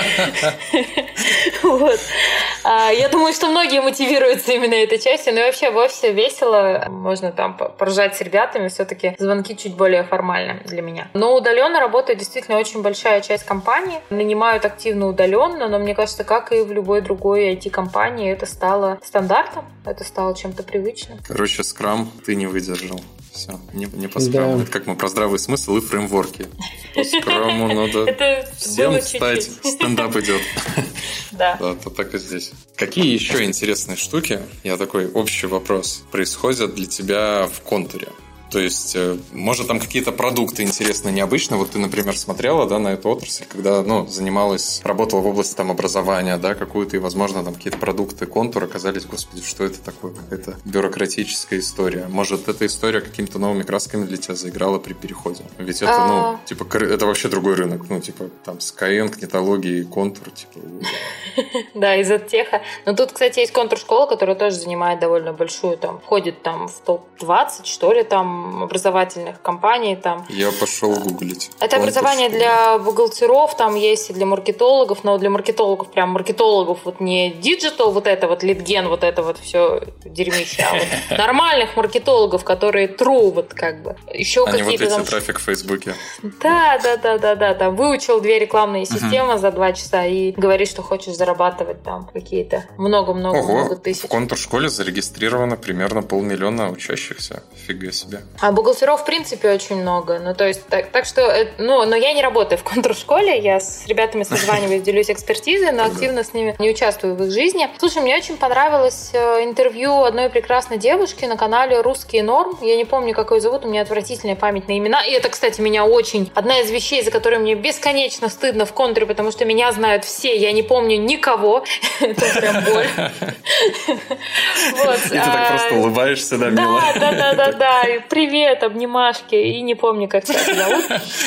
А, я думаю, что многие мотивируются именно этой частью. Но вообще в офисе весело. Можно там поржать с ребятами. Все-таки звонки чуть более формальны для меня. Но удаленно работает действительно очень большая часть компании. Нанимают активно удаленно, но мне кажется, как и в любой другой IT-компании, это стало стандартом, это стало чем-то привычным. Короче, скрам ты не выдержал. Все, не, не по скраму. Да. Это как мы про здравый смысл и фреймворки. По скраму надо (laughs) всем стать. Стендап идет. (laughs) Да. Да, то так и здесь. Какие еще интересные штуки, я такой общий вопрос, происходят для тебя в контуре? То есть, э, может, там какие-то продукты интересные, необычные. Вот ты, например, смотрела, да, на эту отрасль, когда, ну, занималась, работала в области там образования, да, какую-то, и, возможно, там какие-то продукты, контур оказались, господи, что это такое, какая-то бюрократическая история. Может, эта история какими-то новыми красками для тебя заиграла при переходе? Ведь это, ну, А. типа, это вообще другой рынок. Ну, типа, там, Skyeng, нетологии, контур, типа, (laughs) Да, из теха. Но тут, кстати, есть контур-школа, которая тоже занимает довольно большую, там, входит там в топ-20, что ли, там, образовательных компаний, там. я пошел гуглить. Это образование Контур-школа. для бухгалтеров, там есть и для маркетологов, но для маркетологов, прям маркетологов, вот не digital, вот это вот лидген, вот это вот все дерьмище, а вот (laughs) нормальных маркетологов, которые true, вот как бы. Еще А не вот какие-то эти там... трафик в Фейсбуке. Да, да, да, да, да, там выучил две рекламные системы за два часа и говоришь, что хочешь зарабатывать там какие-то много-много-много Ого, тысяч. в контур-школе зарегистрировано примерно полмиллиона учащихся. Фига себе. А бухгалтеров, в принципе, очень много. Ну, то есть, так, так что, э, ну, но я не работаю в контур-школе, я с ребятами созваниваюсь, (laughs) делюсь экспертизой, но активно с ними не участвую в их жизни. Слушай, мне очень понравилось э, интервью одной прекрасной девушки на канале «Русский норм». Я не помню, как ее зовут, у меня отвратительная память на имена. И это, кстати, меня очень... Одна из вещей, за которые мне бесконечно стыдно в контуре, потому что меня знают все, я не помню никого. (laughs) Это прям боль. (laughs) И ты так а, просто улыбаешься, да, мило? да, да, да, да, да. Привет, обнимашки. И не помню, как тебя зовут.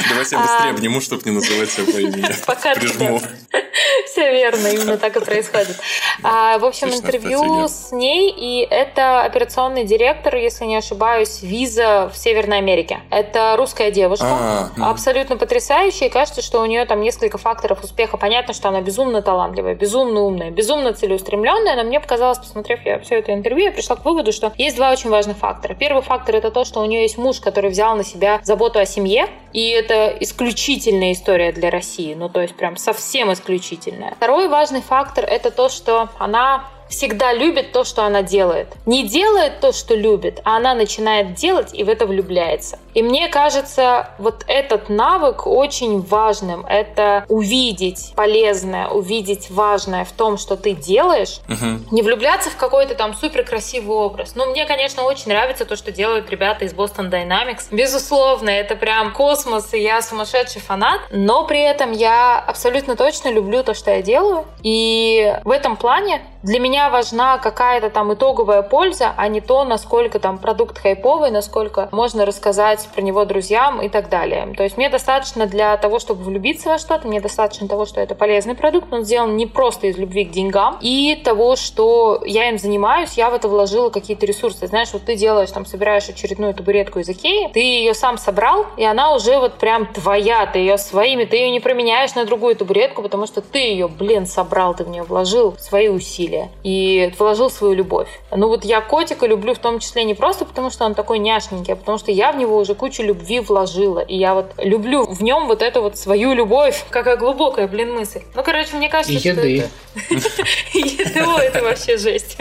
Давайте я А. быстрее обниму, чтобы не называть себя по имени. (laughs) Пока Прижму. (laughs) Все верно, именно так и происходит. А, в общем, интервью с ней, и это операционный директор, если не ошибаюсь, виза в Северной Америке. Это русская девушка, А, абсолютно потрясающая, и кажется, что у нее там несколько факторов успеха. Понятно, что она безумно талантливая, безумно умная, безумно целеустремленная, но мне показалось, посмотрев я все это интервью, я пришла к выводу, что есть два очень важных фактора. Первый фактор это то, что у нее есть муж, который взял на себя заботу о семье, и это исключительная история для России, ну то есть прям совсем исключительная. Второй важный фактор это то, что она всегда любит то, что она делает. Не делает то, что любит, а она начинает делать и в это влюбляется. И мне кажется, вот этот навык очень важным. Это увидеть полезное, увидеть важное в том, что ты делаешь, Мгм. не влюбляться в какой-то там супер красивый образ. Ну, мне, конечно, очень нравится то, что делают ребята из Boston Dynamics. Безусловно, это прям космос, и я сумасшедший фанат. Но при этом я абсолютно точно люблю то, что я делаю. И в этом плане для меня важна какая-то там итоговая польза, а не то, насколько там продукт хайповый, насколько можно рассказать про него друзьям и так далее. То есть мне достаточно для того, чтобы влюбиться во что-то, мне достаточно того, что это полезный продукт, он сделан не просто из любви к деньгам, и того, что я им занимаюсь, я в это вложила какие-то ресурсы. Знаешь, вот ты делаешь, там, собираешь очередную табуретку из Икеи, ты ее сам собрал, и она уже вот прям твоя, ты ее своими, ты ее не променяешь на другую табуретку, потому что ты ее, блин, собрал, ты в нее вложил свои усилия и вложил свою любовь. Ну вот я котика люблю в том числе не просто потому, что он такой няшненький, а потому что я в него уже кучу любви вложила, и я вот люблю в нем вот эту вот свою любовь. Какая глубокая, блин, мысль. Ну, короче, мне кажется, И что еды. это... Это вообще жесть.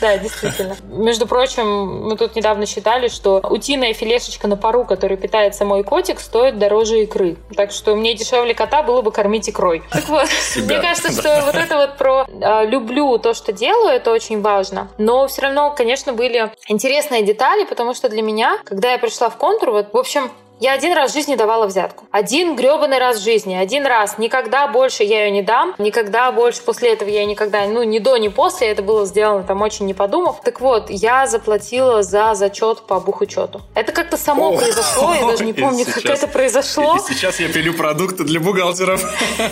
Да, действительно. Между прочим, мы тут недавно считали, что утиная филешечка на пару, который питается мой котик, стоит дороже икры. Так что мне дешевле кота было бы кормить икрой. Так вот, мне кажется, что вот это вот про э, люблю то, что делаю, это очень важно. Но все равно, конечно, были интересные детали, потому что для меня, когда я пришла в контур, вот, в общем, я один раз в жизни давала взятку. Один гребаный раз в жизни. Один раз. Никогда больше я ее не дам. Никогда больше после этого я никогда, ну, ни до, ни после. Это было сделано там очень не подумав. Так вот, я заплатила за зачет по бухучету. Это как-то само О, произошло. Я даже не помню, как сейчас- это произошло. И сейчас я пилю продукты для бухгалтеров. (laughs)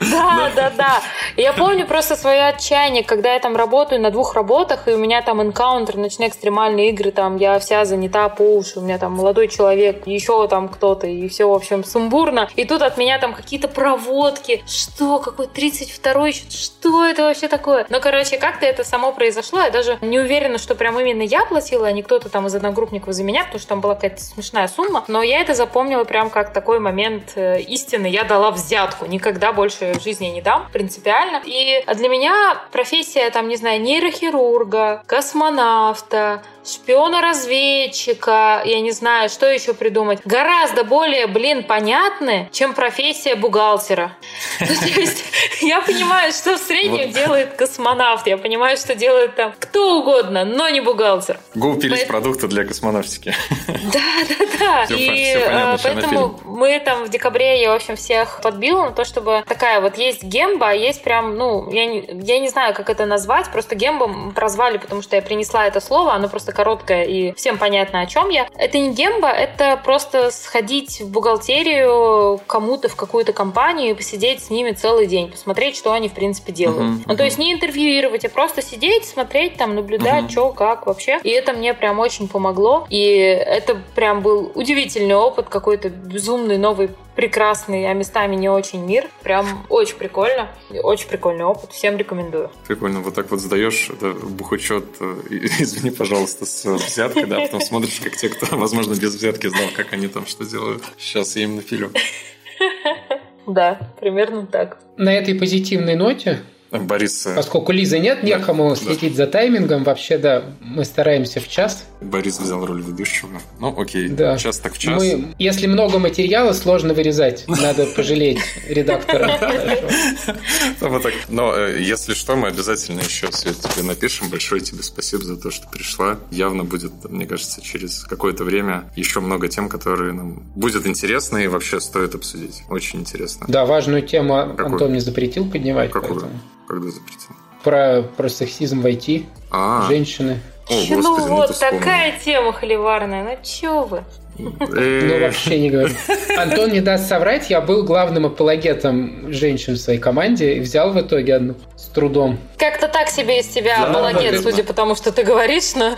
Да, да, да. Я помню просто свое отчаяние, когда я там работаю на двух работах, и у меня там энкаунтер, ночные экстремальные игры, там я вся занята по уши, у меня там молодой человек, еще там кто-то, и все, в общем, сумбурно. И тут от меня там какие-то проводки. Что? Какой 32-й? Что это вообще такое? Ну, короче, как-то это само произошло. Я даже не уверена, что прям именно я платила, а не кто-то там из одногруппников за меня, потому что там была какая-то смешная сумма. Но я это запомнила прям как такой момент э, истины. Я дала взятку. Никогда больше в жизни не дам, принципиально. И для меня профессия, там, не знаю, нейрохирурга, космонавта, шпиона-разведчика, я не знаю, что еще придумать, гораздо более, блин, понятны, чем профессия бухгалтера. (laughs) я понимаю, что в среднем делает космонавт, я понимаю, что делает там кто угодно, но не бухгалтер. Купились продукты для космонавтики. (laughs) Да, да, да. (laughs) И э, поэтому мы там в декабре, я, в общем, всех подбила на то, чтобы такая вот есть гемба, а есть прям, ну, я не, я не знаю, как это назвать, просто гембом прозвали, потому что я принесла это слово, оно просто короткое и всем понятно, о чем я. Это не гемба, это просто сходить в бухгалтерию кому-то в какую-то компанию и посидеть с ними целый день, посмотреть, что они, в принципе, делают. Uh-huh, uh-huh. Ну, то есть не интервьюировать, а просто сидеть, смотреть, там, наблюдать, uh-huh. что, как вообще. И это мне прям очень помогло. И это прям был удивительный опыт, какой-то безумный новый прекрасный, а местами не очень мир. Прям очень прикольно. Очень прикольный опыт. Всем рекомендую. Прикольно. Вот так вот сдаешь да, бухучет, э, (laughs) извини, пожалуйста, с взяткой, да, потом смотришь, как те, кто, возможно, без взятки знал, как они там что делают. Сейчас я им напилю. (laughs) Да, примерно так. На этой позитивной ноте Борис... Поскольку Лизы нет, некому да. следить за таймингом. Вообще, да, мы стараемся в час. Борис взял роль ведущего. Ну, окей, да. час так в час. Мы, если много материала, сложно вырезать. Надо пожалеть редактора. Но э, если что, мы обязательно еще, Свет, тебе напишем. Большое тебе спасибо за то, что пришла. Явно будет, мне кажется, через какое-то время еще много тем, которые нам будет интересно и вообще стоит обсудить. Очень интересно. Да, важную тему Антон не запретил поднимать. Какую? Когда запретил? Про, про сексизм в IT, а женщины. О, господи, ну вот, такая тема холиварная. Ну чё вы? Ну, вообще не говорю. Антон не даст соврать, я был главным апологетом женщин в своей команде и взял в итоге одну с трудом. Как-то так себе из тебя апологет, судя по тому, что ты говоришь, но...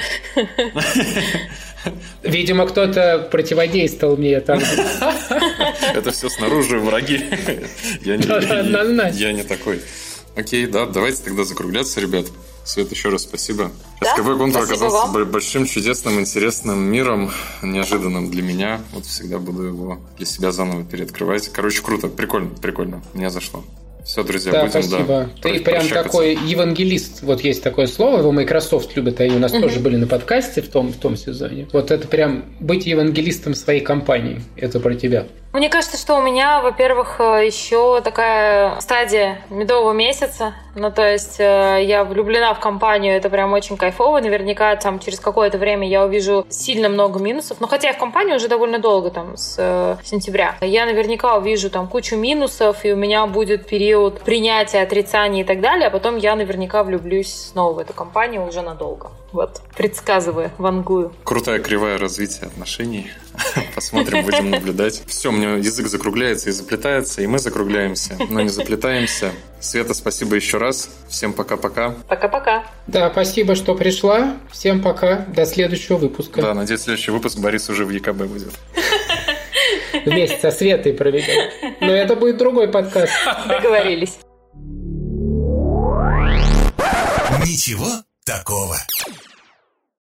Видимо, кто-то противодействовал мне там. Это все снаружи враги. Я не, я не такой. Окей, да, давайте тогда закругляться, ребят. Свет, еще раз спасибо. Да? СКБ Контур оказался вам. большим, чудесным, интересным миром, неожиданным для меня. Вот всегда буду его для себя заново переоткрывать. Короче, круто, прикольно, прикольно. Мне зашло. Все, друзья, да, будем, спасибо. да. Ты прям такой евангелист. Вот есть такое слово, его Microsoft любит, они у нас угу. тоже были на подкасте в том, в том сезоне. Вот это прям быть евангелистом своей компании. Это про тебя. Мне кажется, что у меня, во-первых, э, еще такая стадия медового месяца. Ну, то есть э, я влюблена в компанию, это прям очень кайфово. Наверняка там через какое-то время я увижу сильно много минусов. Но хотя я в компании уже довольно долго, там, с э, сентября. Я наверняка увижу там кучу минусов, и у меня будет период принятия, отрицания и так далее. А потом я наверняка влюблюсь снова в эту компанию уже надолго. Вот, предсказываю, вангую. Крутая кривая развитие отношений. (laughs) Посмотрим, будем наблюдать. Все, мне язык закругляется и заплетается, и мы закругляемся, но не заплетаемся. Света, спасибо еще раз. Всем пока-пока. Пока-пока. Да, спасибо, что пришла. Всем пока. До следующего выпуска. Да, надеюсь, следующий выпуск Борис уже в ЕКБ будет. (laughs) Вместе со Светой проведем. Но это будет другой подкаст. (laughs) Договорились. Ничего такого.